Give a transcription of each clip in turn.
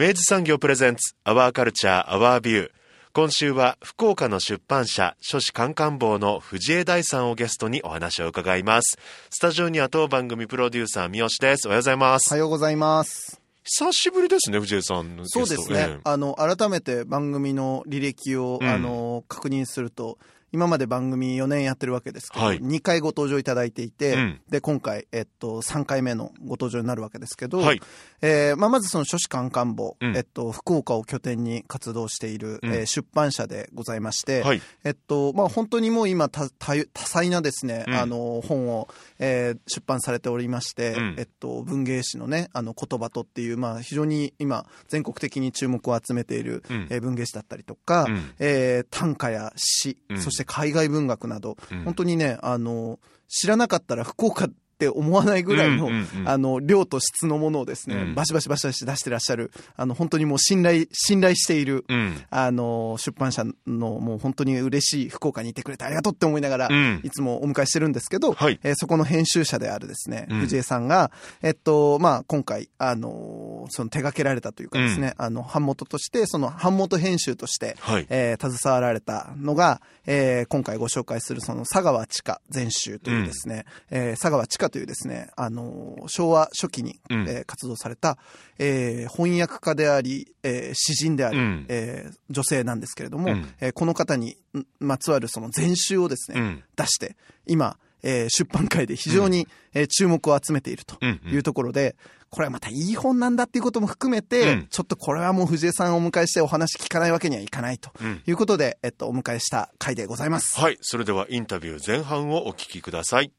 明治産業プレゼンツアワーカルチャーアワービュー今週は福岡の出版社書士官官房の藤江大さんをゲストにお話を伺います。スタジオには当番組プロデューサー三好です。おはようございます。おはようございます。久しぶりですね藤江さんのゲスト。そうですね。ええ。あの、改めて番組の履歴を、うん。あの、確認すると、今まで番組4年やってるわけですけど、はい。2回ご登場いただいていて、うん。で、今回、えっと、3回目のご登場になるわけですけど、はい。えーまあ、まずその書士官官房、うん。えっと、福岡を拠点に活動している、うん。えー出版社でございまして、はい。えっと、まあ、本当にもう今多、多多彩なですね、うん。あの、本を、えー出版されておりまして、うん。えっと、文芸誌のね、あの、言葉とっていう、まあ、非常に今、全国的に注目を集めている、うん。えー文芸誌だったりとか、うん。えー短歌や詩、うん。そして海外文学など、うん。本当にね、あの、知らなかったら福岡って思わないぐらいの、うんうんうん。あの、量と質のものをですね、うん。バシバシバシバシ出してらっしゃる、あの、本当にもう信頼、信頼している、うん。あの、出版社のもう本当に嬉しい福岡にいてくれてありがとうって思いながら、うん。いつもお迎えしてるんですけど、はい。えーそこの編集者であるですね、うん。藤江さんが、えっと、まあ、今回、あの、その手掛けられたというかですね、あの、版元として、その版元編集として、はい。えー携わられたのが、えー今回ご紹介するその佐川地下全集というですね、えー佐川地下というですね、あのー昭和初期に、うん。えー活動された、えー翻訳家であり、えー詩人であり、うん。えー女性なんですけれども、うん。えーこの方にんまつわるその全集をですね、うん。出して、今、えー出版界で非常に、えー注目を集めているとうんうん。いうところで、これはまたいい本なんだっていうことも含めて、うん。ちょっとこれはもう藤江さんをお迎えしてお話聞かないわけにはいかないとうん。いうことで、えっと、お迎えした回でございます。はい。それではインタビュー前半をお聞きください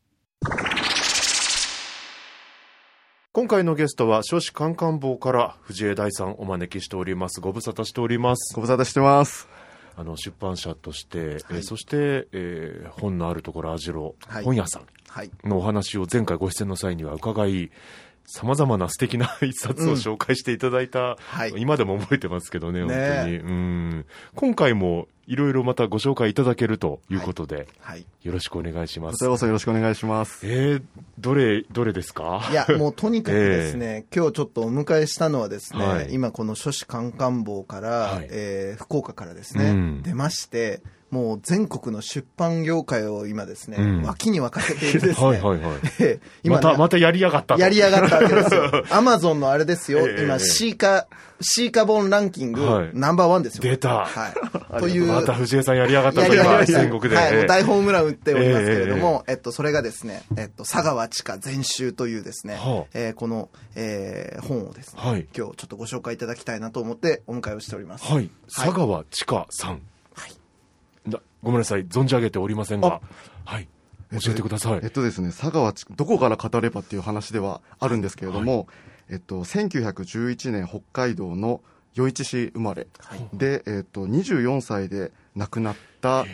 今回のゲストは書士官官房から藤江大さんお招きしております。ご無沙汰しております。ご無沙汰してます。あの出版社として、えーそして、えー本のあるところ網代、はい。本屋さんはい。のお話を前回ご出演の際には伺いさまざまな素敵な 一冊を紹介していただいた、はい。今でも覚えてますけどね、本当に。うん。今回もいろいろまたご紹介いただけるということで、はい。よろしくお願いしますこちら。こそよろしくお願いします。えー、どれ、どれですか？いや、もうとにかくですね、今日ちょっとお迎えしたのはですね、はい今この書士官官房から、はいえー福岡からですね、うん出まして、もう全国の出版業界を今ですね、うん脇に沸かせているですね、はいはいはい。えー今ねまた、またやりやがったとやりやがったわけですよ。アマゾンのあれですよ、ええ今、シーカ、シーカ本ランキング、はいナンバーワンですよ。出たはい。という。また藤江さんやりやがったと今、全国で。はい、もうえー大ホームラン打っておりますけれども、えっと、それがですね、えっと、佐川地下全集というですね、はあえーこの、えー本をですね、はい今日ちょっとご紹介いただきたいなと思ってお迎えをしております。はい。佐川千佳さん。なごめんなさい。存じ上げておりませんが。はい。教えてくださいえっ。とですね、佐川地どこから語ればっていう話ではあるんですけれども、えっと、1911年北海道の余市市生まれ、で、えっと、24歳で亡くなった、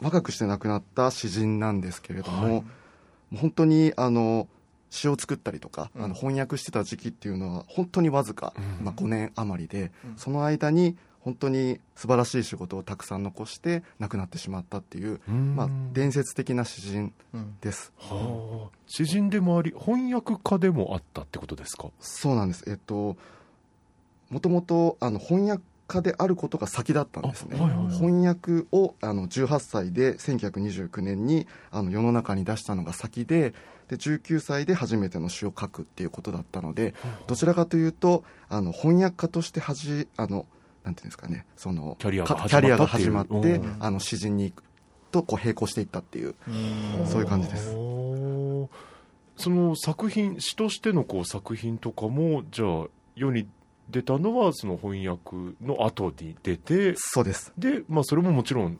若くして亡くなった詩人なんですけれども、もう本当に、あの、詩を作ったりとか、あの翻訳してた時期っていうのは本当にわずか、まあ、5年余りで、その間に本当に素晴らしい仕事をたくさん残して亡くなってしまったっていう、ん。まあ、伝説的な詩人です、はあ。詩人でもあり、翻訳家でもあったってことですか？そうなんです。えっともともとあの翻訳家であることが先だったんですね、あはいはいはい。翻訳をあの18歳で1929年にあの世の中に出したのが先でで19歳で初めての詩を書くっていうことだったのでどちらかというとあの翻訳家としてはじあのなんていうんですかね、その、キャリアがかキャリアが始まってっていう、あの、詩人に行くと、こう、並行していったっていう、そういう感じです。その作品詩としてのこう作品とかもじゃあ世に出たのはその翻訳の後に出てそうです。で、まあ、それももちろん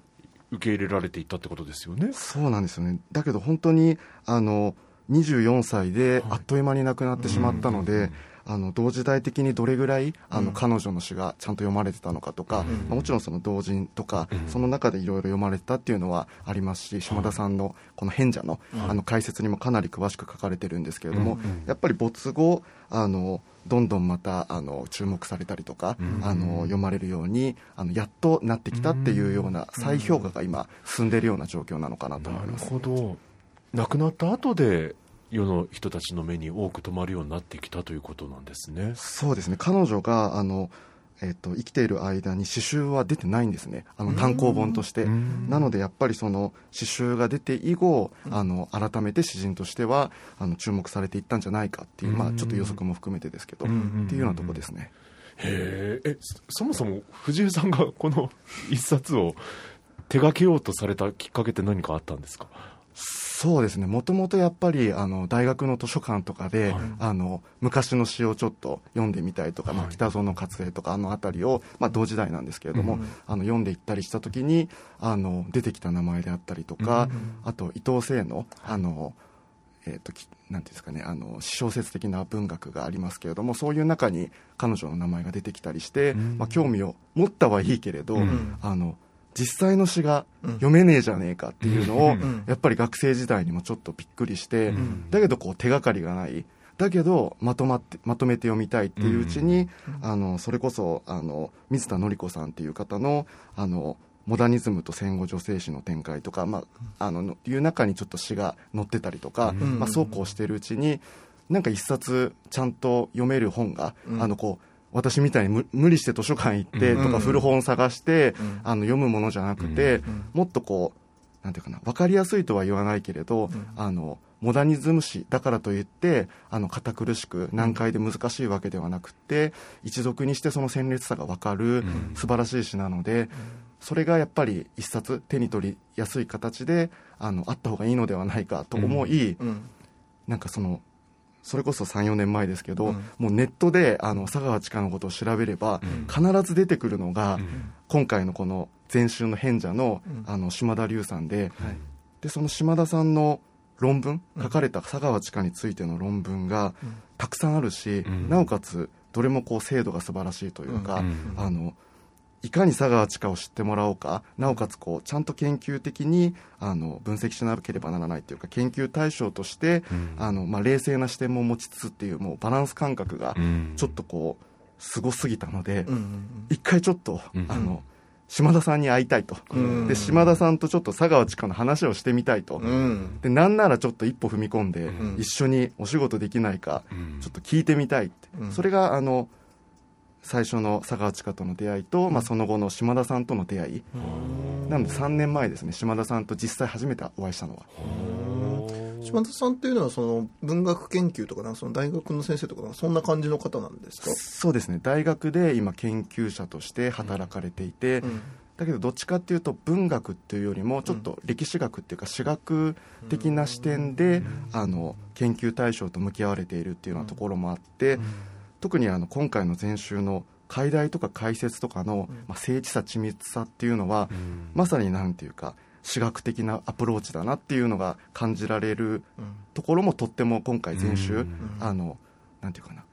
受け入れられていったってことですよね。そうなんですよね。だけど本当に、あの、24歳であっという間に亡くなってしまったので、うんうんうんあの同時代的にどれぐらいあの、うん。彼女の詩がちゃんと読まれてたのかとか、うん。まあもちろんその同人とか、うん。その中でいろいろ読まれてたっていうのはありますし島田さんのこの変者の,、あの解説にもかなり詳しく書かれてるんですけれども、やっぱり没後あのどんどんまたあの注目されたりとか、うん。あの読まれるようにあのやっとなってきたっていうような再評価が今進んでいるような状況なのかなと思ないるます。ほど。亡くなった後で世の人たちの目に多く留まるようになってきたということなんですね。そうですね。彼女があの、えっと生きている間に詩集は出てないんですね。あの単行本として。なのでやっぱりその詩集が出て以後、あの改めて詩人としてはあの注目されていったんじゃないかっていう、まあ、ちょっと予測も含めてですけど、っていうようなところですね。へええそそもそも藤江さんがこの一冊を手掛けようとされたきっかけって何かあったんですか？そうですね。もともとやっぱりあの大学の図書館とかで、はい。あの昔の詩をちょっと読んでみたいとか、まあ、はい。北園勝平とかあの辺りを、まあ、同時代なんですけれども、あの読んでいったりした時にあの出てきた名前であったりとか、あと伊藤聖のあの、えー、ときなんていうんですかねあの小説的な文学がありますけれどもそういう中に彼女の名前が出てきたりして、うん。まあ、興味を持ったはいいけれど、うん。あの実際の詩が読めねえじゃねえかっていうのを、うん。やっぱり学生時代にもちょっとびっくりして、うん。だけどこう手がかりがない。だけどまとまってまとめて読みたいっていううちに、あのそれこそあの水田紀子さんっていう方のあのモダニズムと戦後女性史の展開とか、まあ、あののいう中にちょっと詩が載ってたりとか、うん。まあ、そうこうしてるうちになんか一冊ちゃんと読める本が、うん。あのこう私みたいに無無理して図書館行ってとうん。か古本探して、うん。あの読むものじゃなくて、ん。もっとこうなんていうかな分かりやすいとは言わないけれど、ん。あのモダニズム史だからといってあの堅苦しく難解で難しいわけではなくて一読にしてその鮮烈さが分かるん。素晴らしい詩なので、それがやっぱり一冊手に取りやすい形であのあった方がいいのではないかと思い、うん。なんかそのそれこそ34年前ですけど、うん。もうネットであの佐川千佳のことを調べれば、うん。必ず出てくるのが、うん。今回のこの前週の変者の,、うん。あの島田龍さんではい。でその島田さんの論文うん。書かれた佐川千佳についての論文がうん。たくさんあるし、うん。なおかつどれもこう精度が素晴らしいというか、うん。あのいかに佐川千佳を知ってもらおうかなおかつこうちゃんと研究的にあの分析しなければならないというか研究対象として、うん。あのまあ、冷静な視点も持ちつつっていうもうバランス感覚がうん。ちょっとこうすごすぎたので、うんうん一回ちょっと、うんあの島田さんに会いたいと、うん。で島田さんとちょっと佐川千佳の話をしてみたいと、うん。でなんならちょっと一歩踏み込んで、うん。一緒にお仕事できないか、うん。ちょっと聞いてみたいって、うん。それがあの最初の佐川千佳との出会いと、まあ、その後の島田さんとの出会い、なので3年前ですね島田さんと実際初めてお会いしたのは。島田さんっていうのはその文学研究とかなんかその大学の先生とかそんな感じの方なんですか、そうですね。大学で今研究者として働かれていて、うん。だけどどっちかっていうと文学っていうよりもちょっと歴史学っていうか史学的な視点で、あの研究対象と向き合われているっていうようなところもあって、特にあの今回の前週の解題とか解説とかの、まあ、精緻さ緻密さっていうのは、まさになんていうか史学的なアプローチだなっていうのが感じられるうん。ところもとっても今回前週、うん。あのなんていうかな。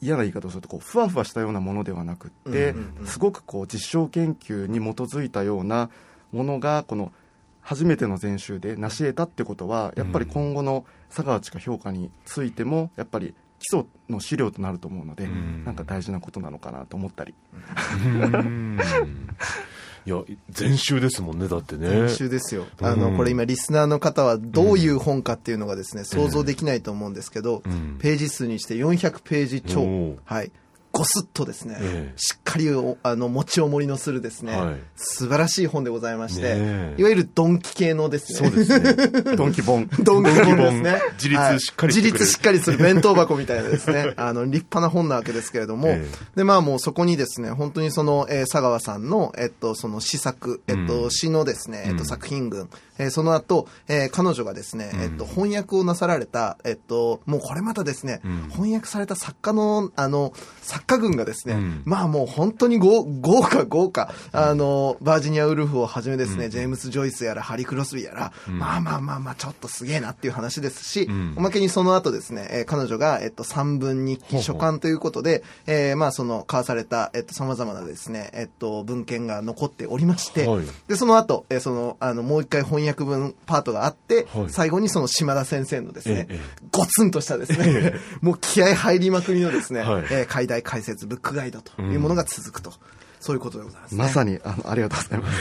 嫌な言い方をするとこうふわふわしたようなものではなくって、うんうんうんすごくこう実証研究に基づいたようなものがこの初めての前週で成し得たってことはやっぱり今後の佐川千佳評価についてもやっぱり基礎の資料となると思うので、うん。なんか大事なことなのかなと思ったり、うん。いや前週ですもんねだってね。編集ですよ。あの、うんこれ今リスナーの方はどういう本かっていうのがですね、想像できないと思うんですけど、うん。ページ数にして400ページ超。はい。ごすっとですね、ええ。しっかりをあの持ちおもりのするですね、はい。素晴らしい本でございまして、ねえ。いわゆるドンキ系のですね。そうですね。ドンキボン。ドンキ本ですね。自立しっかりはい自立しっかりする弁当箱みたいなですね、あの、立派な本なわけですけれども、ええ。で、まあもうそこにですね、本当にその、えー佐川さんの、えっと、その詩作、えっと、うん。詩のですね、えっと、うん。作品群、えーその後、えー彼女がですね、えっと、翻訳をなさられた、えっと、もうこれまたですね、うん。翻訳された作家の、あの、作家群がですね、うん。まあもう本当に豪豪華豪華、あの、バージニア・ウルフをはじめですね、うん。ジェームス・ジョイスやら、ハリ・クロスビーやら、うん。まあまあまあまあ、ちょっとすげえなっていう話ですし、うん。おまけにその後ですね、えー彼女が、えっと、三文日記書簡ということで、えーまあその、交わされた、えっと、様々なですね、えっと、文献が残っておりまして、はい。で、その後、えーその、あの、もう一回翻訳文パートがあって、はい。最後にその島田先生のですね、ええ。えゴツンとしたですね、もう気合入りまくりのですね、はい。えー解題解説ブックガイドというものが続くと。そういうことでございます、ね。まさに、あの、ありがとうございます。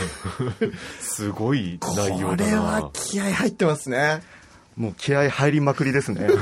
すごい内容これは気合入ってますね。もう気合入りまくりですね。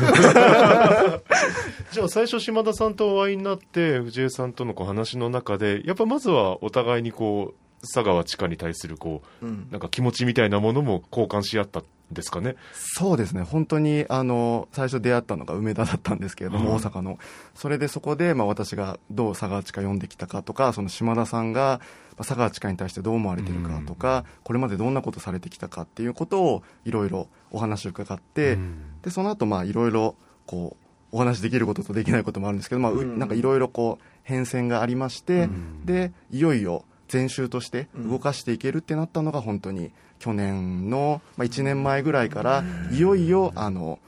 じゃあ最初島田さんとお会いになって藤江さんとのこう話の中でやっぱまずはお互いにこう佐川千佳に対するこう、うん。なんか気持ちみたいなものも交換し合ったんですかね？そうですね、本当にあの最初出会ったのが梅田だったんですけれども、うん。大阪の、それでそこで、まあ、私がどう佐川地下読んできたかとか、その島田さんがまあ佐川地下に対してどう思われてるかとか、これまでどんなことされてきたかっていうことをいろいろお話を伺って、うん。でその後まあいろいろこうお話しできることとできないこともあるんですけど、まあううん。なんかいろいろこう変遷がありまして、うん。でいよいよ前週として動かしていけるってなったのが本当に去年の、まあ、1年前ぐらいからいよいよあの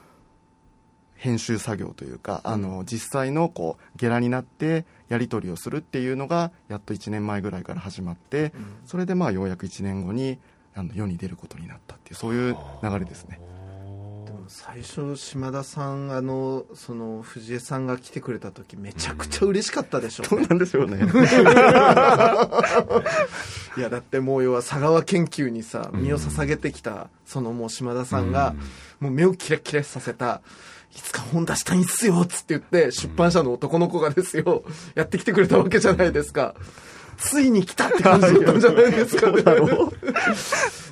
編集作業というかあの実際のこうゲラになってやり取りをするっていうのがやっと1年前ぐらいから始まってそれでまあようやく1年後にあの世に出ることになったっていうそういう流れですね。最初島田さんあのその藤江さんが来てくれた時めちゃくちゃ嬉しかったでしょうね、そうなんですよね。いやだってもう要は佐川研究にさ身を捧げてきたそのもう島田さんがもう目をキラキラさせたいつか本出したいんすよっつって言って出版社の男の子がですよやってきてくれたわけじゃないですかついに来たって感じだったんじゃないですかね。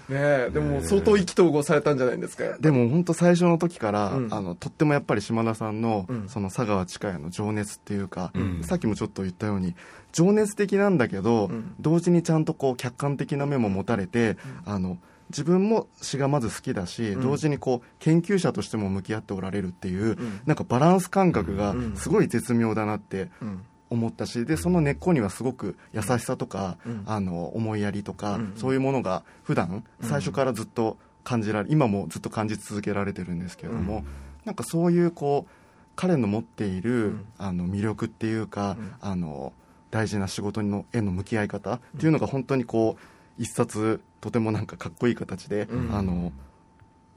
ねえでも相当意気投合されたんじゃないですか。でも本当最初の時から、うん。あのとってもやっぱり島田さんの,、うん。その佐川千佳への情熱っていうか、うん。さっきもちょっと言ったように情熱的なんだけど、うん。同時にちゃんとこう客観的な目も持たれて、あの自分も詩がまず好きだし、うん。同時にこう研究者としても向き合っておられるっていう、ん。なんかバランス感覚がうんすごい絶妙だなってうん思ったしでその根っこにはすごく優しさとか、うん。あの思いやりとか、うんそういうものが普段最初からずっと感じられ今もずっと感じ続けられてるんですけれども、なんかそういうこう彼の持っている、ん。あの魅力っていうか、うん。あの大事な仕事のへの向き合い方っていうのが本当にこう一冊とてもなんかかっこいい形で、うん。あの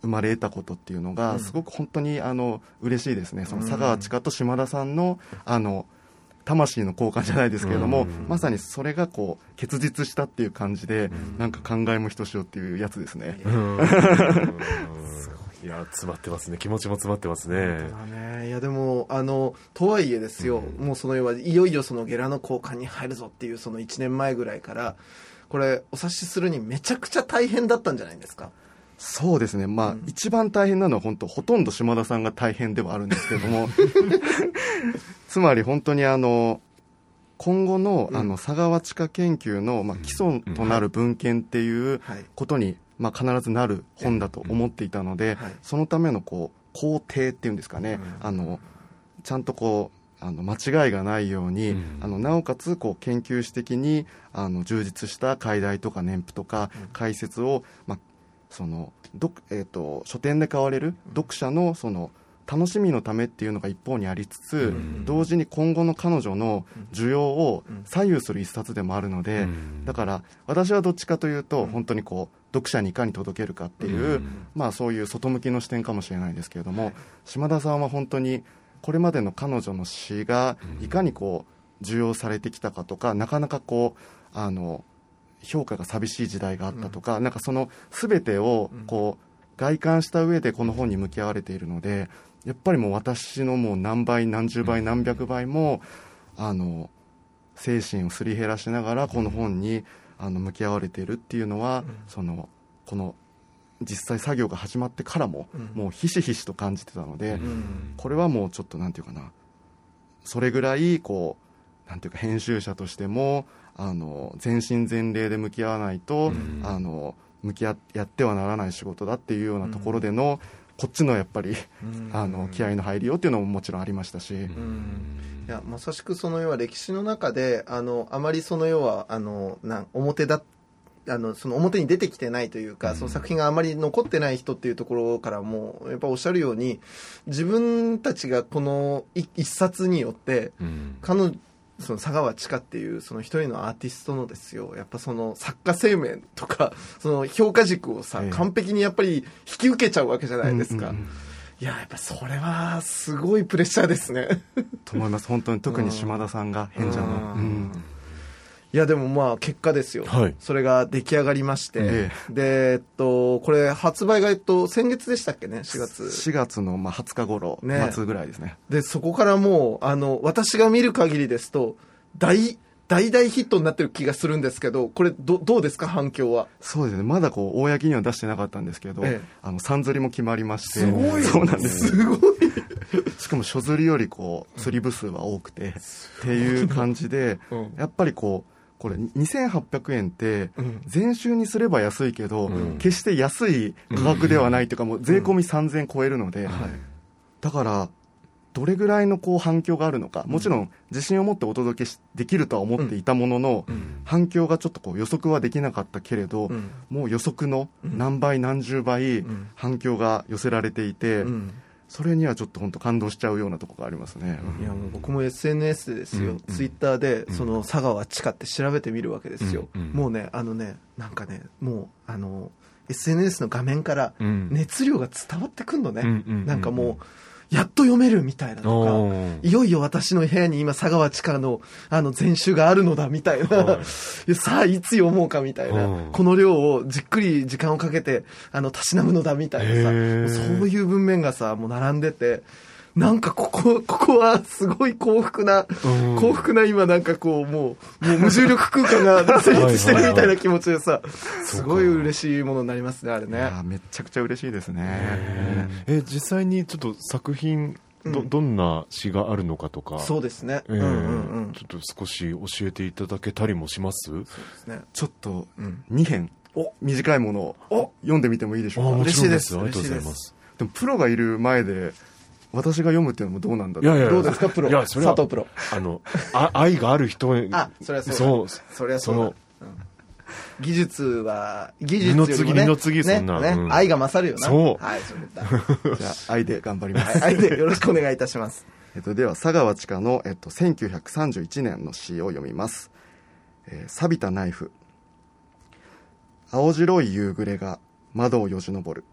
生まれたことっていうのうん。がすごく本当にあの嬉しいですね、その佐川千佳と島田さんのあの魂の交換じゃないですけれども、うん。まさにそれがこう結実したっていう感じで、なんか考えもひとしおっていうやつですね。うん。いや詰まってますね。気持ちも詰まってますね。まあね、いやでもあのとはいえですよ、もうその要はいよいよそのゲラの交換に入るぞっていうその1年前ぐらいからこれお察しするにめちゃくちゃ大変だったんじゃないですかそうですね、まあ、一番大変なのは本当、ほとんど島田さんが大変ではあるんですけれども、つまり本当にあの、今後のあの佐川地下研究の、まあ、基礎となる文献っていうはい。ことに、まあ、必ずなる本だと思っていたので、はい。そのためのこう工程っていうんですかね、あのちゃんとこうあの間違いがないように、うん。あのなおかつこう研究史的にあの充実した解題とか年譜とか解説を、まあそのどえー、と書店で買われる読者のその楽しみのためっていうのが一方にありつつ、うん。同時に今後の彼女の需要を左右する一冊でもあるので、うん。だから私はどっちかというと、本当にこう読者にいかに届けるかっていう、うん。まあ、そういう外向きの視点かもしれないですけれども、島田さんは本当にこれまでの彼女の詩がいかにこう受容されてきたかとかなかなかこうあの評価が寂しい時代があったとか、なんかその全てをこう外観した上でこの本に向き合われているのでやっぱりもう私のもう何倍何十倍何百倍もあの精神をすり減らしながらこの本にあの向き合われているっていうのは、そのこの実際作業が始まってからも、もうひしひしと感じてたので、うん。これはもうちょっとなんていうかなそれぐらいこうなんていうか編集者としてもあの全身全霊で向き合わないと、あの向き合やってはならない仕事だっていうようなところでの、こっちのやっぱり、あの気合の入りようっていうのももちろんありましたし、うん。いやまさしくその要は歴史の中であのあまりその要はあのなん表だあのその表に出てきてないというか、その作品があまり残ってない人っていうところからもやっぱおっしゃるように自分たちがこのい一冊によってうん。彼女その佐川千佳っていうその一人のアーティストのですよ。やっぱその作家生命とか その評価軸をさ、ええ。完璧にやっぱり引き受けちゃうわけじゃないですか、うんうんうんいややっぱそれはすごいプレッシャーですねと思います本当に特に島田さんが変者の、うんうんいやでもまあ結果ですよ、はい。それが出来上がりまして、えでえっとこれ発売がえっと先月でしたっけね？4月。4月のまあ20日頃、ね。末ぐらいですね。でそこからもうあの私が見る限りですと大大大ヒットになってる気がするんですけどこれどどうですか？反響は。そうですね。まだこう公には出してなかったんですけど、ええ。あのさんずりも決まりまして。すごい。そうなんです。すごい。しかも書釣りよりこう釣り部数は多くて、っていう感じで、うん。やっぱりこうこれ2800円ってうん。全集にすれば安いけど、うん。決して安い価格ではないというか、もう税込み3000超えるので、だからどれぐらいのこう反響があるのか、もちろん自信を持ってお届けしできるとは思っていたものの、反響がちょっとこう予測はできなかったけれど、うん。もう予測の何倍何十倍ん。反響が寄せられていて、うんそれにはちょっと本当感動しちゃうようなところがありますね。いやもう僕も SNS でですよ、うんツイッターでその佐川千佳って調べてみるわけですよ、うんうんもうねあのねなんかねもうあの SNS の画面からうん。熱量が伝わってくんのね、なんかもうやっと読めるみたいなとか、いよいよ私の部屋に今佐川千佳のあの全集があるのだみたいな、はい。さあいつ読もうかみたいな、うん。この量をじっくり時間をかけてあのたしなむのだみたいなさ。そういう文面がさもう並んでてなんかここここはすごい幸福な、うん。幸福な今なんかこうもうもう無重力空間が成立してるみたいな気持ちでさすごい嬉しいものになりますねあれね。めちゃくちゃ嬉しいですね。え。実際にちょっと作品ど,、うん。どんな詩があるのかとか。そうですね、えーうんうんうん。ちょっと少し教えていただけたりもします？ですね。ちょっとうん。2編。お短いものお。を読んでみてもいいでしょうか？嬉しいです。ありがとうございます。でもプロがいる前で私が読むっていうのもどうなんだろう。いやいやどうですか？プロ。いやそれは佐藤プロ。あのあ 愛がある人あそりゃそうだ。そうそりゃそうだ。技術は技術よりもね。次二の次そんなねねうん。愛が勝るよな。そう。はいそうだ じゃあ愛で頑張ります。はい。愛でよろしくお願いいたします。えっと、では佐川千佳の、えっと、1931年の詩を読みます「えー錆びたナイフ」青白い夕暮れが窓をよじ登る。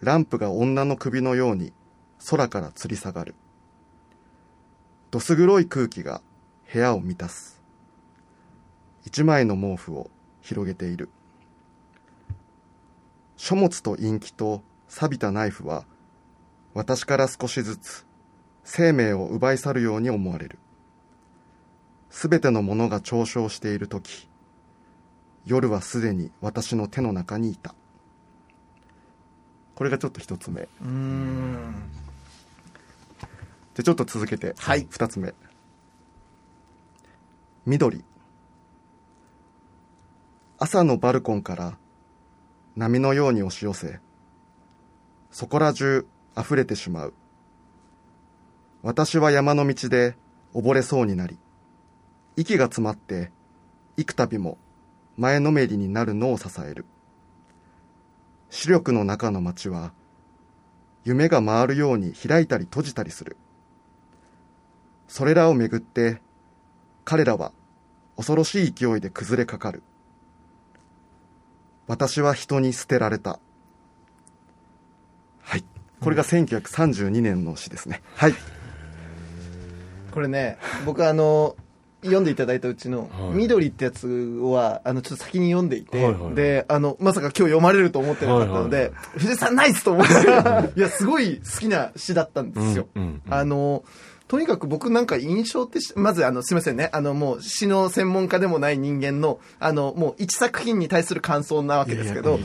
ランプが女の首のように空から吊り下がるどす黒い空気が部屋を満たす一枚の毛布を広げている書物と陰気と錆びたナイフは私から少しずつ生命を奪い去るように思われる。すべてのものが嘲笑しているとき、夜はすでに私の手の中にいた。これがちょっと一つ目。うんで、ちょっと続けて、はい二つ目。緑。朝のバルコンから波のように押し寄せ、そこら中溢れてしまう。私は山の道で溺れそうになり、息が詰まって幾度も前のめりになるのを支える。視力の中の街は夢が回るように開いたり閉じたりする。それらをめぐって彼らは恐ろしい勢いで崩れかかる。私は人に捨てられた。はい。これが1932年の詩ですね。はい。これね僕あの読んでいただいたうちのはい「緑」ってやつはあのちょっと先に読んでいて、はいはいであのまさか今日読まれると思ってなかったので、はいは藤井さんナイスと思っていやすごい好きな詩だったんですよ、うんうんうんあのとにかく僕なんか印象ってし、まずあの、すいませんね。あの、もう詩の専門家でもない人間の、あの、もう一作品に対する感想なわけですけど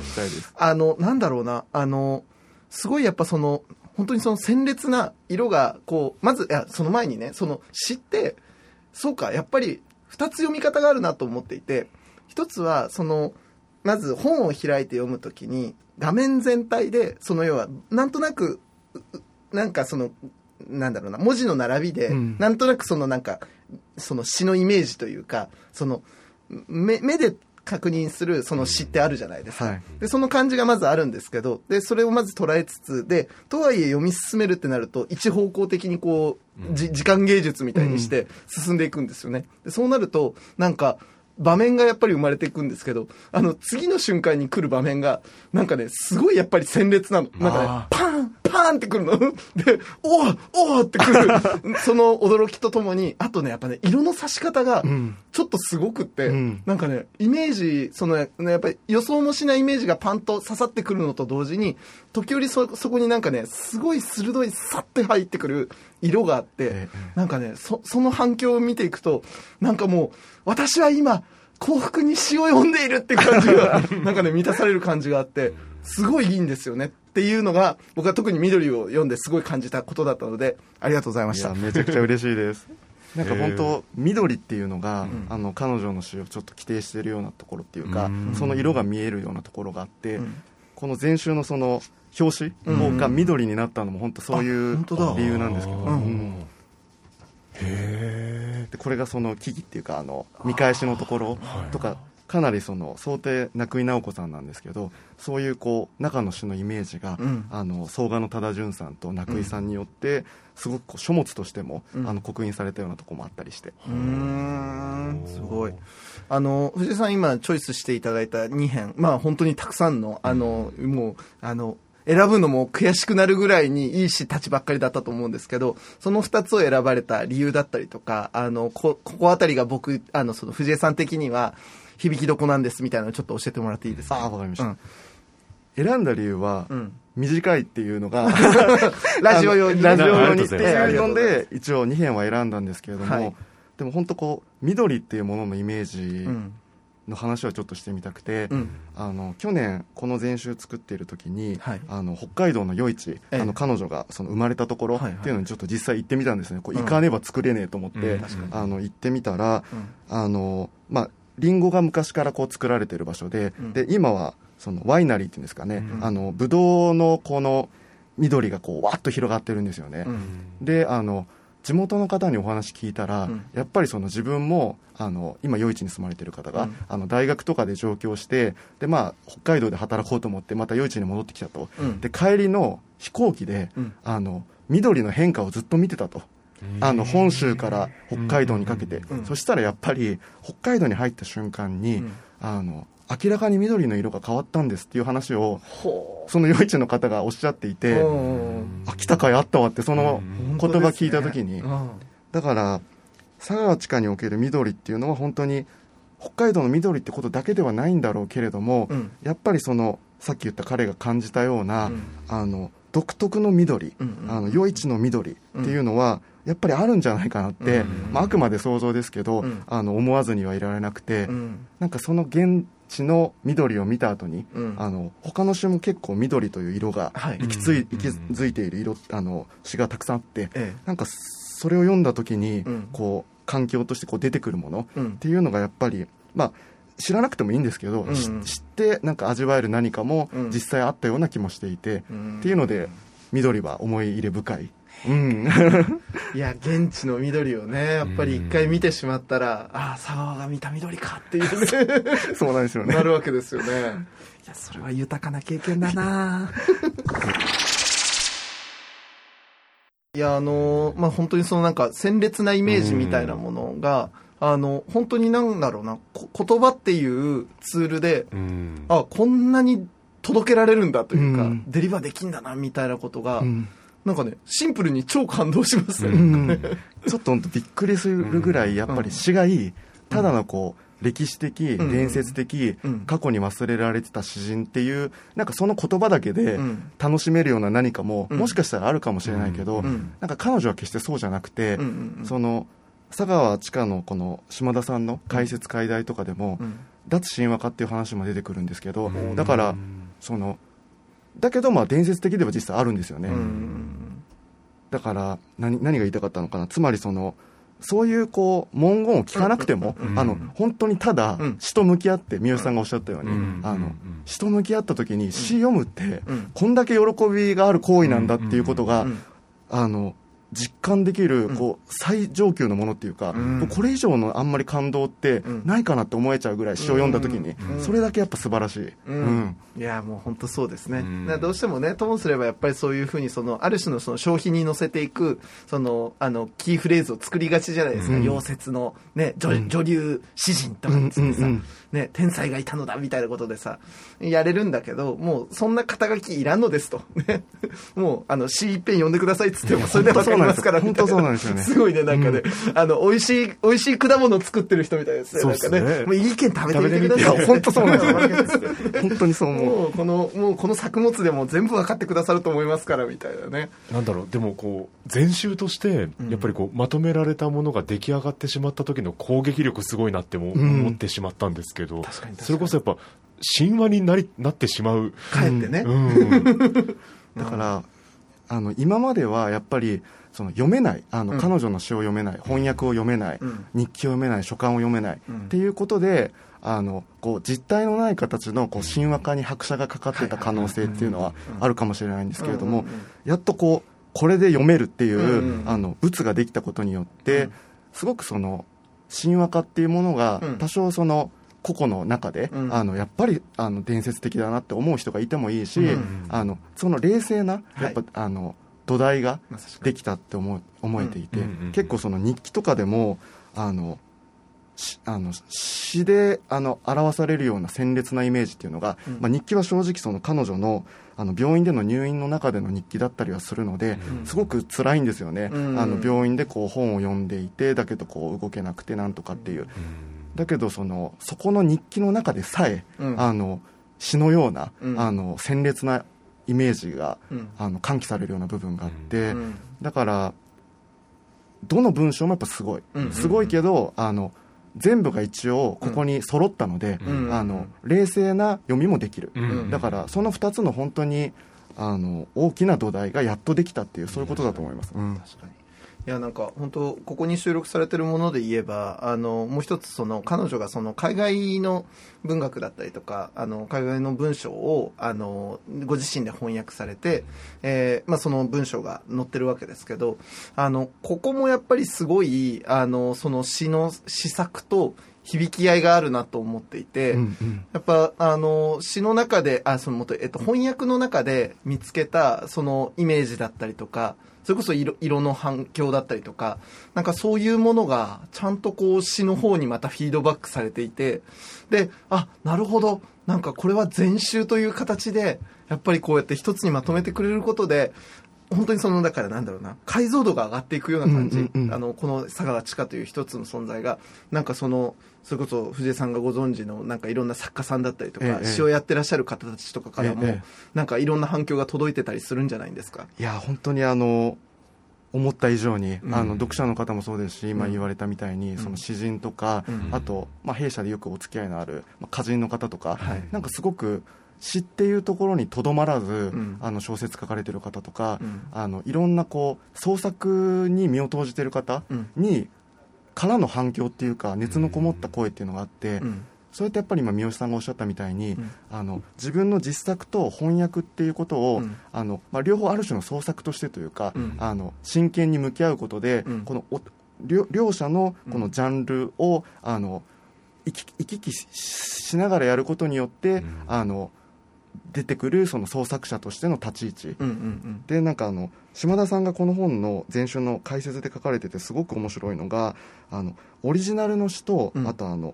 あの、なんだろうな、あの、すごいやっぱその、本当にその鮮烈な色が、こう、まず、いや、その前にね、その詩って、そうか、やっぱり二つ読み方があるなと思っていて、一つは、その、まず本を開いて読むときに、画面全体で、その要は、なんとなく、なんかその、なんだろうな、文字の並びで、うんなんとなくそのなんか、その詩のイメージというか、その、目目で確認するその詩ってあるじゃないですか。はいで、その感じがまずあるんですけど、で、それをまず捉えつつ、で、とはいえ読み進めるってなると、一方向的にこう、じ時間芸術みたいにして進んでいくんですよね。で、そうなると、なんか、場面がやっぱり生まれていくんですけど、あの、次の瞬間に来る場面が、なんかね、すごいやっぱり鮮烈なの。なんかねあ、パンパーンってくるの。で、おーおーってくる。その驚きとともに、あとね、やっぱね、色の差し方が、ちょっとすごくって、うんなんかね、イメージ、その、ね、やっぱり予想もしないイメージがパンと刺さってくるのと同時に、時折そ、そこになんかね、すごい鋭い、さって入ってくる色があって、ええなんかね、そ、その反響を見ていくと、なんかもう、私は今、幸福に詩を読んでいるって感じが、なんかね、満たされる感じがあって、すごいいいんですよねっていうのが、僕は特に緑を読んですごい感じたことだったので、ありがとうございました。めちゃくちゃ嬉しいです。なんか本へ当緑っていうのが、あの彼女の詩をちょっと規定しているようなところっていうか、うん。その色が見えるようなところがあって、ん。この前週のその表紙をが緑になったのも本当そういう理由なんですけど、うん。うん。でこれがその記事っていうかあの見返しのところとかかなりその想定中井直子さんなんですけどそういうこう中の詩のイメージが、うん。あの総画の忠淳さんと中井さんによってすごくこう書物としても、うん。あの刻印されたようなところもあったりして、うーん。すごい。あの、藤井さん今チョイスしていただいた2編、まあ本当にたくさんの、あの、もう、あの、選ぶのも悔しくなるぐらいにいい詩たちばっかりだったと思うんですけど、その2つを選ばれた理由だったりとか、あの、こ、ここあたりが僕、あの、その藤井さん的には、響きどこなんですみたいなのをちょっと教えてもらっていいですか？ああわかりました、うん。選んだ理由は、うん。短いっていうのが ラジオ用に。ラジオ用にっていうので一応2編は選んだんですけれども、はい。でも本当こう緑っていうもののイメージうん。の話はちょっとしてみたくて、うん。あの去年この前週作っている時に、はい。あの北海道の夜市、ええ。あの彼女がその生まれたところっていうのにちょっと実際行ってみたんですね。こううん。行かねば作れねえと思って、うん。あの行ってみたら、うん。あのまあリンゴが昔からこう作られてる場所で、うん。で今はそのワイナリーっていうんですかね、うん。あのブドウのこの緑がこうわっと広がってるんですよね、うん。であの地元の方にお話聞いたら、うん。やっぱりその自分もあの今夜市に住まれてる方が、うん。あの大学とかで上京してで、まあ、北海道で働こうと思ってまた夜市に戻ってきたと、うん。で帰りの飛行機で、うん。あの緑の変化をずっと見てたと。あの本州から北海道にかけて、うん。そしたらやっぱり北海道に入った瞬間に、うん。あの明らかに緑の色が変わったんですっていう話をほその夜市の方がおっしゃっていて、う。うんあ来たかいあったわってそのうん。言葉聞いた時に、うん。だから佐川地下における緑っていうのは本当に北海道の緑ってことだけではないんだろうけれども、うん。やっぱりそのさっき言った彼が感じたような、うん。あの独特の緑、うんうん。あの夜市の緑っていうのは、やっぱりあるんじゃないかなって、うん。まあ、あくまで想像ですけど、うん。あの思わずにはいられなくて、うん。なんかその現地の緑を見た後に、うんあの他の種も結構緑という色が行きつい、行きづいている色あの詩がたくさんあって、えなんかそれを読んだ時に、うんこう環境としてこう出てくるものっていうのがやっぱりまあ知らなくてもいいんですけど、うん知ってなんか味わえる何かも実際あったような気もしていて、うんっていうので緑は思い入れ深い、うん、いや現地の緑をねやっぱり一回見てしまったら、ああ佐川が見た緑かっていうね。そうなんですよね。なるわけですよね。いやそれは豊かな経験だな。いやあのまあ本当にそのなんか鮮烈なイメージみたいなものが、あの本当になんだろうなこ言葉っていうツールでうん。あこんなに届けられるんだというか、うん。デリバーできんだなみたいなことが、うんなんかねシンプルに超感動しますね、うん。ちょっと本当びっくりするぐらいやっぱり詩がいい、ただのこう歴史的、ん。伝説的、うん。過去に忘れられてた詩人っていうなんかその言葉だけでうん。楽しめるような何かも、うん。もしかしたらあるかもしれないけど、うん。なんか彼女は決してそうじゃなくて、その佐川千佳のこの島田さんの解説解題とかでも、うん。脱神話化っていう話も出てくるんですけど、うん。だからそのだけどまあ伝説的では実際あるんですよね、うんだから何何が言いたかったのかな。つまりそのそういうこう文言を聞かなくても、うんあの本当にただうん。詩と向き合って三好さんがおっしゃったように、うん。あのうん。詩と向き合った時に詩読むって、うん。こんだけ喜びがある行為なんだっていうことが、うん。あの実感できるこう最上級のものっていうか、これ以上のあんまり感動ってうん。ないかなって思えちゃうぐらい詩を読んだ時に、うん。それだけやっぱ素晴らしい、いやもう本当そうですね、どうしてもねともすればやっぱりそういうふうにそのある種のその消費に乗せていくそのあのキーフレーズを作りがちじゃないですか、うん。溶接の、ね、女女流詩人とかっつってさ、ね、天才がいたのだみたいなことでさやれるんだけどもうそんな肩書きいらんのですと、ね、もうあの C ペン呼んでくださいっつってもそれでわかりますから。本当そうなんですよね。すごいねなんかね、あの美味しい美味しい果物作ってる人みたいですねそうなんかね。っすねもういい剣食べてみてくだい。さいや本当そうなんですよ。本当にそう思う。もうこのもうこの作物でも全部分かってくださると思いますからみたいなね。なんだろう。でもこう全集としてやっぱりこうまとめられたものが出来上がってしまった時の攻撃力すごいなってもうん。思ってしまったんですけど、それこそやっぱ神話になりなってしまう、かえってね、うん、だから、あの今まではやっぱりその読めない。あの、うん。彼女の詩を読めない。翻訳を読めない、うん。日記を読めない。書簡を読めない、うん。っていうことであのこう実体のない形のこう神話化に拍車がかかってた可能性っていうのはあるかもしれないんですけれども、うんうんうん。やっとこうこれで読めるっていう、うんうんあの物ができたことによって、うん。すごくその神話化っていうものがうん。多少その個々の中で、うん。あのやっぱりあの伝説的だなって思う人がいてもいいし、うん。あのその冷静なやっぱ、あの土台ができたって思う思えていて、結構その日記とかでもあのしあの詩であの表されるような鮮烈なイメージっていうのが、うん。まあ、日記は正直その彼女のあの病院での入院の中での日記だったりはするので、うん。すごく辛いんですよね、うん。あの病院でこう本を読んでいてだけどこう動けなくてなんとかっていう、だけどそのそこの日記の中でさえ、うん。あの詩のような、うん。あの鮮烈なイメージが、うん。あの喚起されるような部分があって、うん。だからどの文章もやっぱすごい、うん。すごいけどあの全部が一応ここに揃ったので、うん。あの冷静な読みもできる、うん。だからその2つの本当にあの大きな土台がやっとできたっていうそういうことだと思います、うん。確かにいやなんか本当ここに収録されてるもので言えばあのもう一つその彼女がその海外の文学だったりとかあの海外の文章をあのご自身で翻訳されて、えーまあ、その文章が載ってるわけですけどあのここもやっぱりすごいあのその詩の詩作と響き合いがあるなと思っていて、うんうん。やっぱ、あの、詩の中で、あ、その、もっとえっと、翻訳の中で見つけた、その、イメージだったりとか、それこそ色色の反響だったりとか、なんかそういうものが、ちゃんとこう、詩の方にまたフィードバックされていて、で、あ、なるほど、なんかこれは全集という形で、やっぱりこうやって一つにまとめてくれることで、本当にその、だからなんだろうな、解像度が上がっていくような感じ。あの、この佐川地下という一つの存在が、なんかその、それこそ藤江さんがご存知の、なんかいろんな作家さんだったりとか、ええ。詩をやってらっしゃる方たちとかからも、ええ。なんかいろんな反響が届いてたりするんじゃないんですか？いや本当にあの思った以上に、うん。あの読者の方もそうですし今うん。言われたみたいに、その詩人とか、うん。あと、まあ、弊社でよくお付き合いのある、まあ、歌人の方とか、はい。なんかすごく詩っていうところにとどまらず、ん。あの小説書かれてる方とか、うん。あのいろんなこう創作に身を投じてる方うん。に、からの反響っていうか熱のこもった声っていうのがあって、うん。それってやっぱり今三好さんがおっしゃったみたいに、うん。あの自分の実作と翻訳っていうことを、うん。あのまあ、両方ある種の創作としてというか、うん。あの真剣に向き合うことで、うん。このお両両者のこのジャンルを、あの行き来ししながらやることによって、あの出てくるその創作者としての立ち位置、うんうんでなんかあの島田さんがこの本の前書の解説で書かれててすごく面白いのがあのオリジナルの詩と、うん。あとあの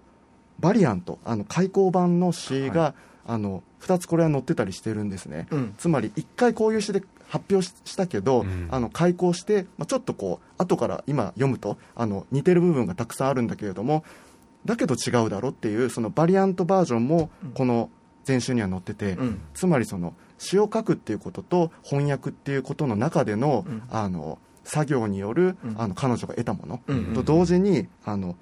バリアント。あの開口版の詩が、あの2つこれは載ってたりしてるんですね、うん。うん。つまり1回こういう詩で発表ししたけど、うん。あの開口して、まあ、ちょっとこう後から今読むとあの似てる部分がたくさんあるんだけれどもだけど違うだろっていうその variant version もこの全集には載ってて、うん。つまりその詩を書くっていうことと翻訳っていうことの中での,、うん。あの作業による、うん。あの彼女が得たもの、うんと同時にあの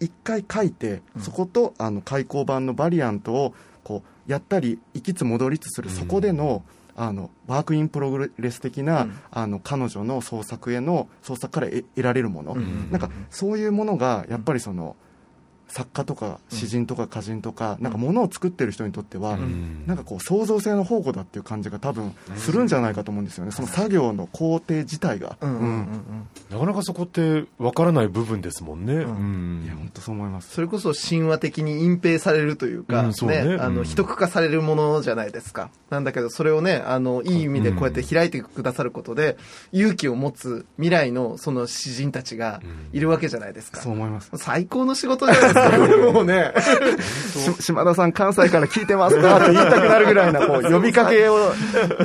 一回書いて、うん。そことあの刊行版の variant をこうやったり行きつ戻りつする、うん。そこでのあの work in progress 的な、うん。あの彼女の創作への創作から得得られるもの、うん。なんかそういうものがやっぱりその作家とか詩人とか歌人とか、なんかものを作ってる人にとっては、うん。なんかこう創造性の宝庫だっていう感じが多分するんじゃないかと思うんですよね、その作業の工程自体が。うん。うん。うんうんなかなかそこってわからない部分ですもんね。うん。いや本当そう思います。それこそ神話的に隠蔽されるというか、うんそうね。ね、あの、うん。秘匿化されるものじゃないですか。なんだけど、それをね、あの、いい意味でこうやって開いてくださることで、勇気を持つ未来のその詩人たちがいるわけじゃないですか。そう思います。最高の仕事じゃないですか。もうね。し島田さん関西から聞いてますかって言いたくなるぐらいな こう呼びかけを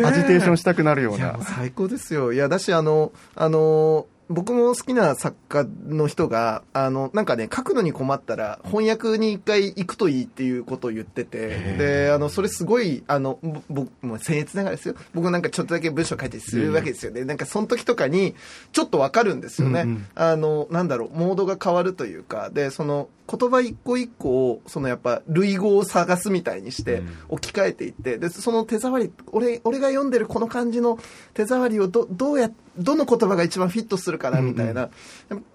アジテーションしたくなるような最高ですよ。いや、だし、あの、あの、僕も好きな作家の人が、あの、なんかね、書くのに困ったら、翻訳に一回行くといいっていうことを言ってて、で、あの、それすごい、あの、ぼ僕、もう僭越ながらですよ。僕なんかちょっとだけ文章書いたりするわけですよね。なんかその時とかに、ちょっとわかるんですよね。うんうんあの、なんだろう、モードが変わるというか、で、その、言葉一個一個を、そのやっぱ、類語を探すみたいにしてうん、置き換えていって、で、その手触り、俺、俺が読んでるこの感じの手触りをど、どうや、どの言葉が一番フィットするかな、みたいな、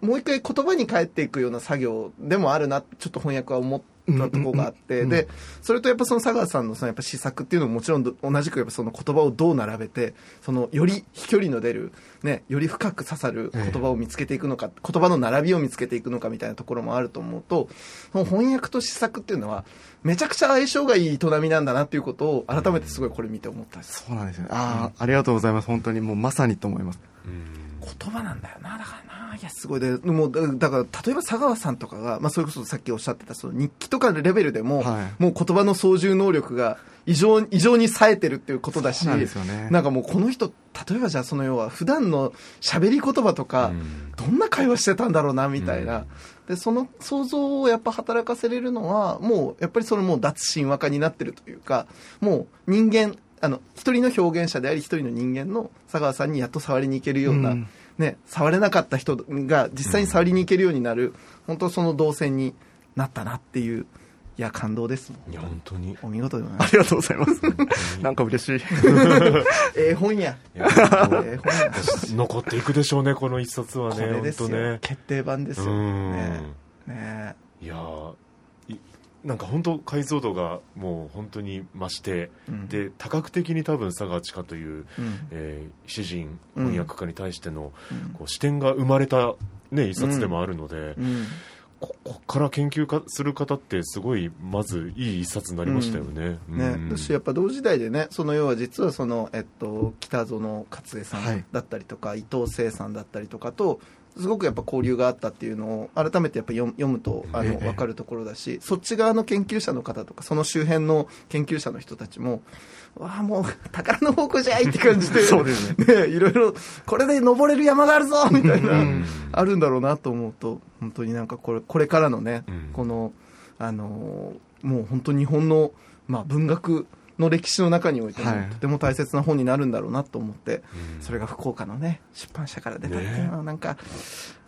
もう一回言葉に変えていくような作業でもあるな、ちょっと翻訳は思ったところがあって、で、それとやっぱその佐川さんのそのやっぱ試作っていうのももちろんど同じくやっぱその言葉をどう並べて、そのより飛距離の出る、ね、より深く刺さる言葉を見つけていくのか、言葉の並びを見つけていくのかみたいなところもあると思うと、その翻訳と試作っていうのは、めちゃくちゃ相性がいい営みなんだなっていうことを改めてすごいこれ見て思ったんです。そうなんですよ。ねああありがとうございます。本当にもうまさにと思います言葉なんだよな、だからな。いや、すごい。で、もう、だだから、例えば佐川さんとかが、まあ、それこそさっきおっしゃってた、その日記とかのレベルでも、はいもう言葉の操縦能力が異常に、異常に冴えてるっていうことだし、なんですよねなんかもうこの人、例えばじゃあその要は、普段の喋り言葉とか、うんどんな会話してたんだろうな、みたいな。で、その想像をやっぱ働かせれるのは、もう、やっぱりそのもう脱神話化になってるというか、もう人間、あの、一人の表現者であり、一人の人間の佐川さんにやっと触りに行けるような、うんね、触れなかった人が実際に触りに行けるようになる、本当その動線になったなっていう、いや、感動ですもん。いや、本当に。お見事でございます。ありがとうございますなんか嬉しい ええ本や。ええ本や。当残っていくでしょうね、この一冊はこね。れですよ。本当ね。決定版ですよ。うんねねいやなんか本当解像度がもう本当に増して、うん。で多角的に多分佐賀千佳という、うん。えー詩人うん。翻訳家に対しての、うん。こう視点が生まれた、ね、一冊でもあるので、うん。ここっから研究家する方ってすごいまずいい一冊になりましたよね。ねうん。だしやっぱ同時代でねその要は実はその、えっと、北園勝恵さはい。んだったりとか、伊藤聖さんだったりとかとすごくやっぱ交流があったっていうのを改めてやっぱ読読むとあのええ。分かるところだしそっち側の研究者の方とかその周辺の研究者の人たちもわあもう宝の宝庫じゃいって感じで そうですね。いろいろこれで登れる山があるぞみたいな、うん。あるんだろうなと思うと本当になんかこれこれからのね、うん。このあのーもう本当に日本の、まあ、文学の歴史の中においても、はい。とても大切な本になるんだろうなと思って、うん。それが福岡のね出版社から出たっていうのはなんか、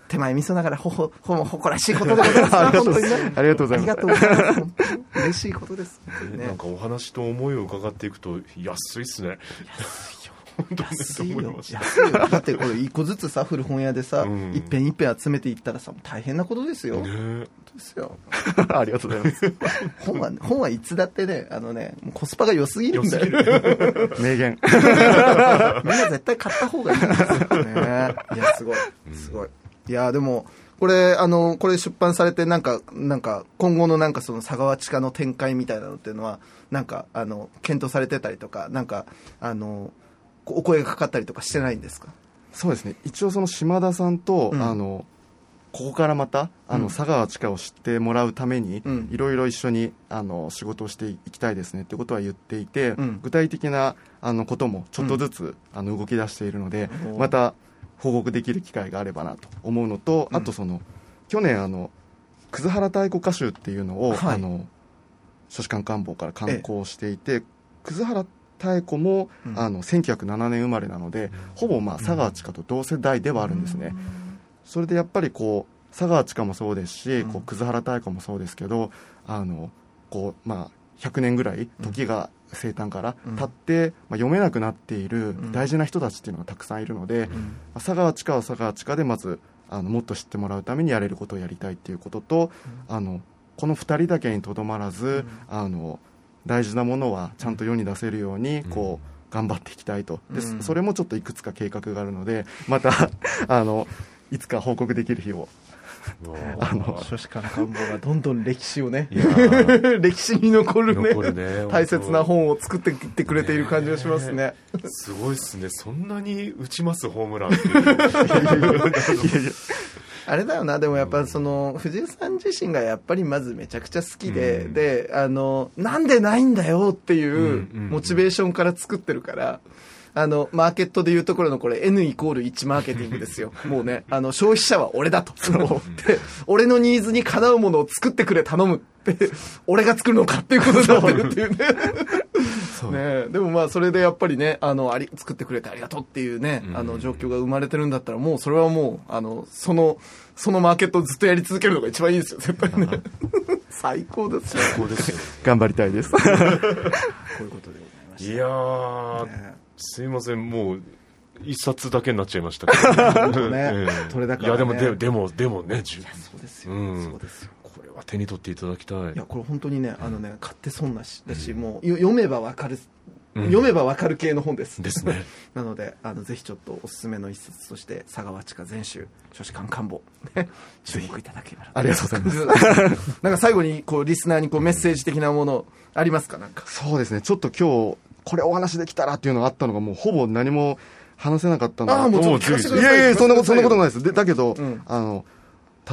手前味噌ながらほほほも誇らしいことでございます。な ありがとうございます。ありがとうございます。嬉しいことです。ね。なんかお話と思いを伺っていくと安いっすね。安いよと思いました安いよ。だってこれ一個ずつさ古本屋でさ、うん。一遍一遍集めていったらさ大変なことですよ、ね。ですよ。ありがとうございます。本は本はいつだってねあのねコスパが良すぎるんだよ。名言。みんな絶対買った方がいいんですよ。ね。いや、すごい。すごい。いや、でも、これ、あの、これ出版されて、なんか、なんか、今後のなんかその佐川地下の展開みたいなのっていうのは、なんか、あの、検討されてたりとか、なんか、あの、こお声がかかったりとかしてないんですか？そうですね。一応その島田さんと、うん。あのここからまたあの、うん。佐川千佳を知ってもらうために、うん。いろいろ一緒にあの仕事をしていきたいですねってことは言っていて、うん。具体的なあのこともちょっとずつ、あの動き出しているのでまた報告できる機会があればなと思うのと、うん。あとその去年あの葛原太鼓歌集っていうのを、はい。あの書士官官房から刊行していて、葛原太鼓も、うん。あの1907年生まれなので、ほぼまあ佐川千佳と同世代ではあるんですね、それでやっぱりこう佐川千佳もそうですし、こう葛原太鼓もそうですけどあのこう、まあ、100年ぐらい時が生誕から経って、まあ、読めなくなっている大事な人たちっていうのがたくさんいるので、まあ佐川千佳は佐川千佳でまずあのもっと知ってもらうためにやれることをやりたいっていうことと、あのこの2人だけにとどまらず、あの大事なものはちゃんと世に出せるようにこう、頑張っていきたいと。で、うん。それもちょっといくつか計画があるので またあのいつか報告できる日を。あの書士官官房がどんどん歴史をね。歴史に残るね。残るね大切な本を作ってきてくれている感じがしますね。すごいっすね。そんなに打ちますホームランっていうあれだよな。でもやっぱその藤井さん自身がやっぱりまずめちゃくちゃ好きで、うん。であのなんでないんだよっていんううん。モチベーションから作ってるから、あのマーケットでいうところのこれ N イコール1マーケティングですよ。もうねあの消費者は俺だと。で俺のニーズにかなうものを作ってくれ頼むって俺が作るのかっていうことになってるっていうねねでもまあそれでやっぱりねあのあり作ってくれてありがとうっていうね、うん。あの状況が生まれてるんだったらもうそれはもうあのそのそのマーケットをずっとやり続けるのが一番いいですよ絶対ね。最高ですね最高ですよ。頑張りたいです。こういうことでございましいやーたねすいませんもう一冊だけになっちゃいましたけど。ねえれだからね。いやでもででもでもねそうですよ、うん。そうですよ手に取っていただきたい。いやこれ本当にねあのね買って損なしだし、もうよ読めばわかる、うん。読めばわかる系の本です。ですね。なのであのぜひちょっとおすすめの一冊として佐川千佳全集書士官官房ね注目いただければありがとうございます。なんか最後にこうリスナーにこうメッセージ的なものありますか？なんか。そうですね。ちょっと今日これお話できたらっていうのがあったのがもうほぼ何も話せなかったのああもうちょっと聞かせてください。いやいやそんなことそんなことないないです。でだけど、うん。あの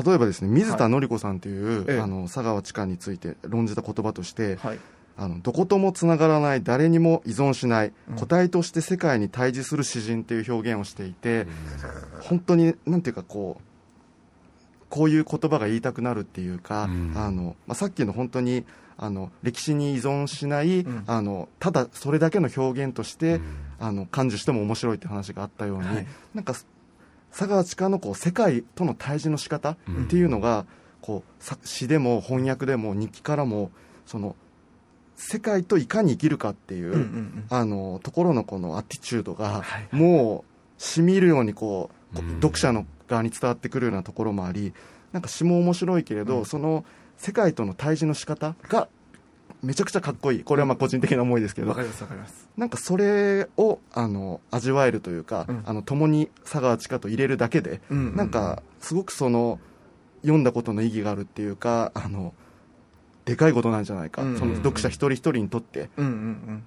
例えばですね水田紀子さんという、ええ。あの佐川地下について論じた言葉として、はい。あのどこともつながらない誰にも依存しない、個体として世界に対峙する詩人という表現をしていて、本当になんていうかこうこういう言葉が言いたくなるっていうか、うん。あのまあ、さっきの本当にあの歴史に依存しない、ん。あのただそれだけの表現として、うん。あの感受しても面白いって話があったように、はい。なんか佐川千佳のこう世界との対峙の仕方っていうのが、こうさ詩でも翻訳でも日記からもその世界といかに生きるかっていう、うんうんうん。あのところのこのアティチュードが、はいもうしみるようにこう、こううん。読者の側に伝わってくるようなところもありなんか詩も面白いけれど、その世界との対峙の仕方がめちゃくちゃかっこいい。これはまあ個人的な思いですけど、わかりますわかります。なんかそれをあの味わえるというか、うん。あの共に佐川千佳と入れるだけで、うんうんうん。なんかすごくその読んだことの意義があるっていうかあのでかいことなんじゃないか、うんうんうん。その読者一人一人にとって。うんうん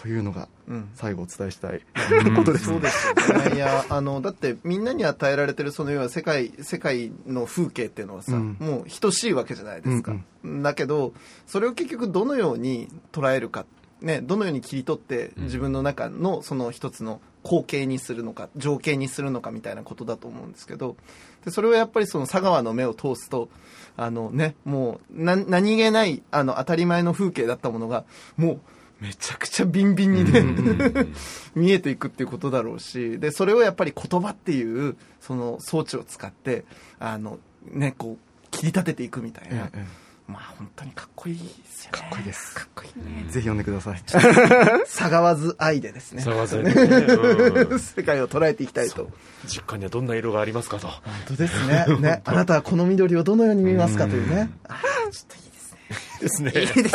というのがうん。うん最後お伝えしたいうん。ことです、そうですよね。いや、あの、だってみんなに与えられてるその要は世界、世界の風景っていうのはさ、うん。もう等しいわけじゃないですか。うんだけど、それを結局どのように捉えるか、ね、どのように切り取ってうん。自分の中のその一つの光景にするのか、情景にするのかみたいなことだと思うんですけど、でそれをやっぱりその佐川の目を通すと、あのね、もうな何気ないあの当たり前の風景だったものが、もうめちゃくちゃビンビンにね、見えていくっていうことだろうしでそれをやっぱり言葉っていうその装置を使ってあのねこう切り立てていくみたいな、ええまあ本当にかっこいいですよね。かっこいいです。かっこいいね。ぜひ読んでください。佐川 ず愛でですね。探せねうん 世界を捉えていきたいと。実家にはどんな色がありますかと。本当ですね。ね。あなたはこの緑をどのように見ますかというね。あーちょっといいですね。いいで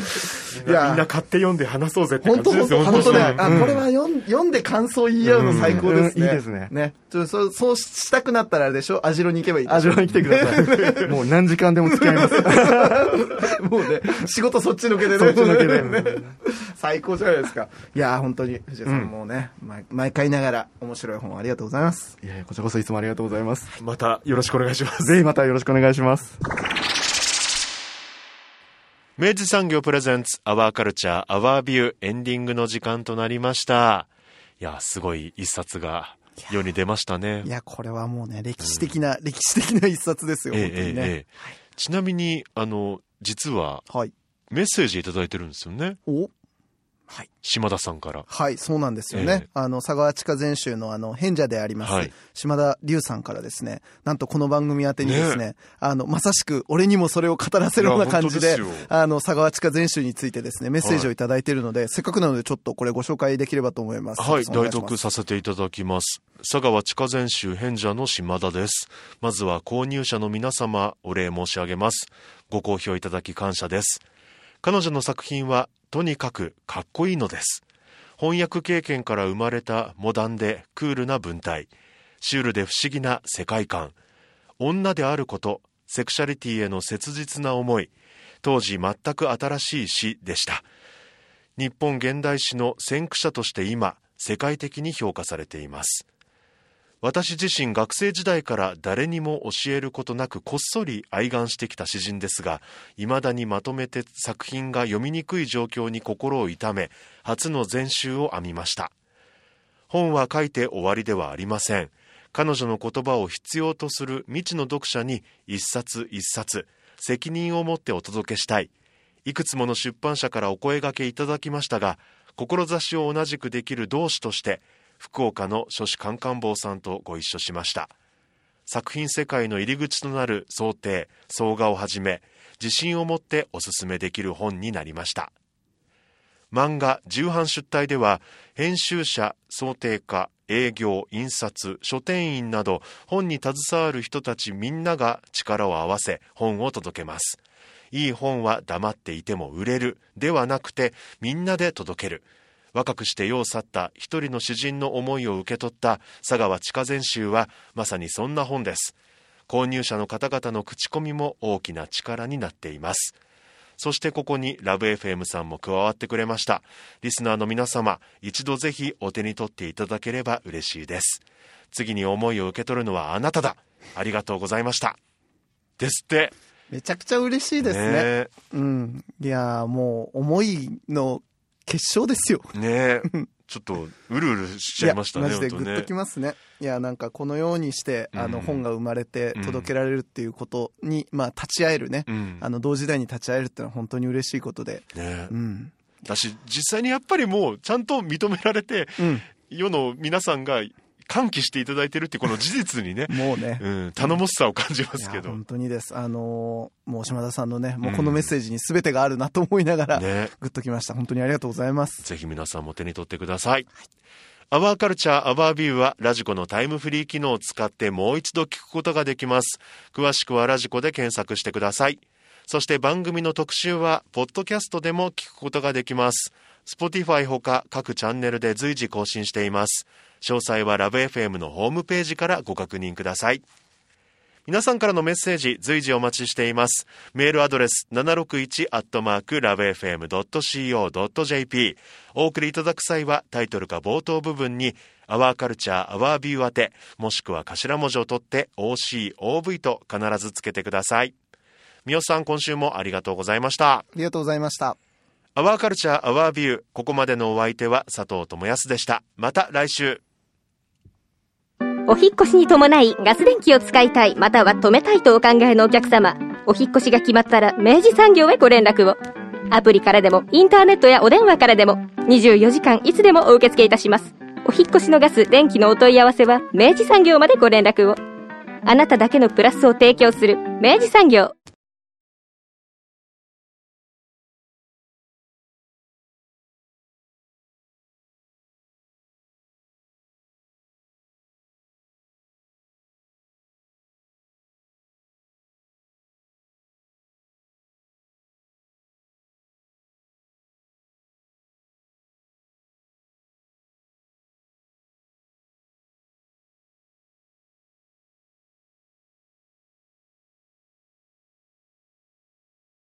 すみんなみんな買って読んで話そうぜって本当本感じですよ。当本当ね、に。あこれは読ん読んで感想言い合うの最高ですね。いいですね。ね。ちょそうそうしたくなったらあれでしょ？アジロに行けばいいでしょ？あじろに来てください。もう何時間でも付き合います。もうね、仕事そっちのけでね。そっちのけで。ね 最高じゃないですか。いやー本当に、藤井さん、うん。もうね、毎毎回ながら面白い本ありがとうございます。いやいやこちらこそいつもありがとうございます。またよろしくお願いします。ぜひまたよろしくお願いします明治産業プレゼンツアワーカルチャーアワービューエンディングの時間となりましたいやすごい一冊が世に出ましたねい。や、これはもうね、歴史的な、歴史的な一冊ですよ、ええ本当にね。えちなみに、あの、実ははい。メッセージいただいてるんですよね。お？はい。島田さんから。はい、そうなんですよね。ええあの、佐川地下全集のあの、賢者であります、はい島田龍さんからですね、なんとこの番組宛てにですね、あの、まさしく俺にもそれを語らせるような感じであの、佐川地下全集についてですね、メッセージをいただいているので、せっかくなのでちょっとこれご紹介できればと思います。はい、代読させていただきます。佐川地下全集賢者の島田です。まずは購入者の皆様、お礼申し上げます。ご好評いただき感謝です。彼女の作品は、とにかくかっこいいのです。翻訳経験から生まれたモダンでクールな文体、シュールで不思議な世界観、女であること、セクシャリティへの切実な思い、当時全く新しい詩でした。日本現代史の先駆者として今世界的に評価されています私自身学生時代から誰にも教えることなくこっそり愛願してきた詩人ですが未だにまとめて作品が読みにくい状況に心を痛め初の全集を編みました。本は書いて終わりではありません。彼女の言葉を必要とする未知の読者に一冊一冊責任を持ってお届けしたい。いくつもの出版社からお声掛けいただきましたが志を同じくできる同志として福岡の書士カンカン坊さんとご一緒しました。作品世界の入り口となる想定総画をはじめ自信を持っておすすめできる本になりました。漫画重版出題では編集者想定家営業印刷書店員など本に携わる人たちみんなが力を合わせ本を届けます。いい本は黙っていても売れるではなくてみんなで届ける。若くして世を去った一人の詩人の思いを受け取った佐川地下全集はまさにそんな本です。購入者の方々の口コミも大きな力になっています。そしてここにラブ f m さんも加わってくれました。リスナーの皆様一度ぜひお手に取っていただければ嬉しいです。次に思いを受け取るのはあなただ。ありがとうございました。ですって。めちゃくちゃ嬉しいですね。ねうん。いやーもう、思いの結晶ですよ。えねえ ちょっとうるうるしちゃいましたねマジでグッときますね。いや、なんかこのようにして、あの、うん本が生まれて届けられるっていうことに、まあ、立ち会えるね。うんあの、同時代に立ち会えるっていうのは本当に嬉しいことで。ねえうん。だし実際にやっぱりもうちゃんと認められてうん。世の皆さんが歓喜していただいてるってこの事実にね、もうね。うん、頼もしさを感じますけど本当にです。あのーもう島田さんのね、もうこのメッセージに全てがあるなと思いながら、ねグッときました。本当にありがとうございます。ぜひ皆さんも手に取ってください。アワーカルチャーアワービューはラジコのタイムフリー機能を使ってもう一度聞くことができます。詳しくはラジコで検索してください。そして番組の特集は、ポッドキャストでも聞くことができます。Spotify ほか各チャンネルで随時更新しています。詳細はラブ f m のホームページからご確認ください。皆さんからのメッセージ随時お待ちしています。メールアドレス 761-lovefm.co.jp お送りいただく際はタイトルか冒頭部分に Our Culture, Our View 宛てもしくは頭文字を取って OCOV と必ずつけてください。みおさん今週もありがとうございました。ありがとうございました。Our Culture, Our View ここまでのお相手は佐藤智康でした。また来週。お引越しに伴いガス電気を使いたい、または止めたいとお考えのお客様、お引越しが決まったら明治産業へご連絡を。アプリからでも、インターネットやお電話からでも、24時間いつでもお受け付けいたします。お引越しのガス、電気のお問い合わせは、明治産業までご連絡を。あなただけのプラスを提供する、明治産業。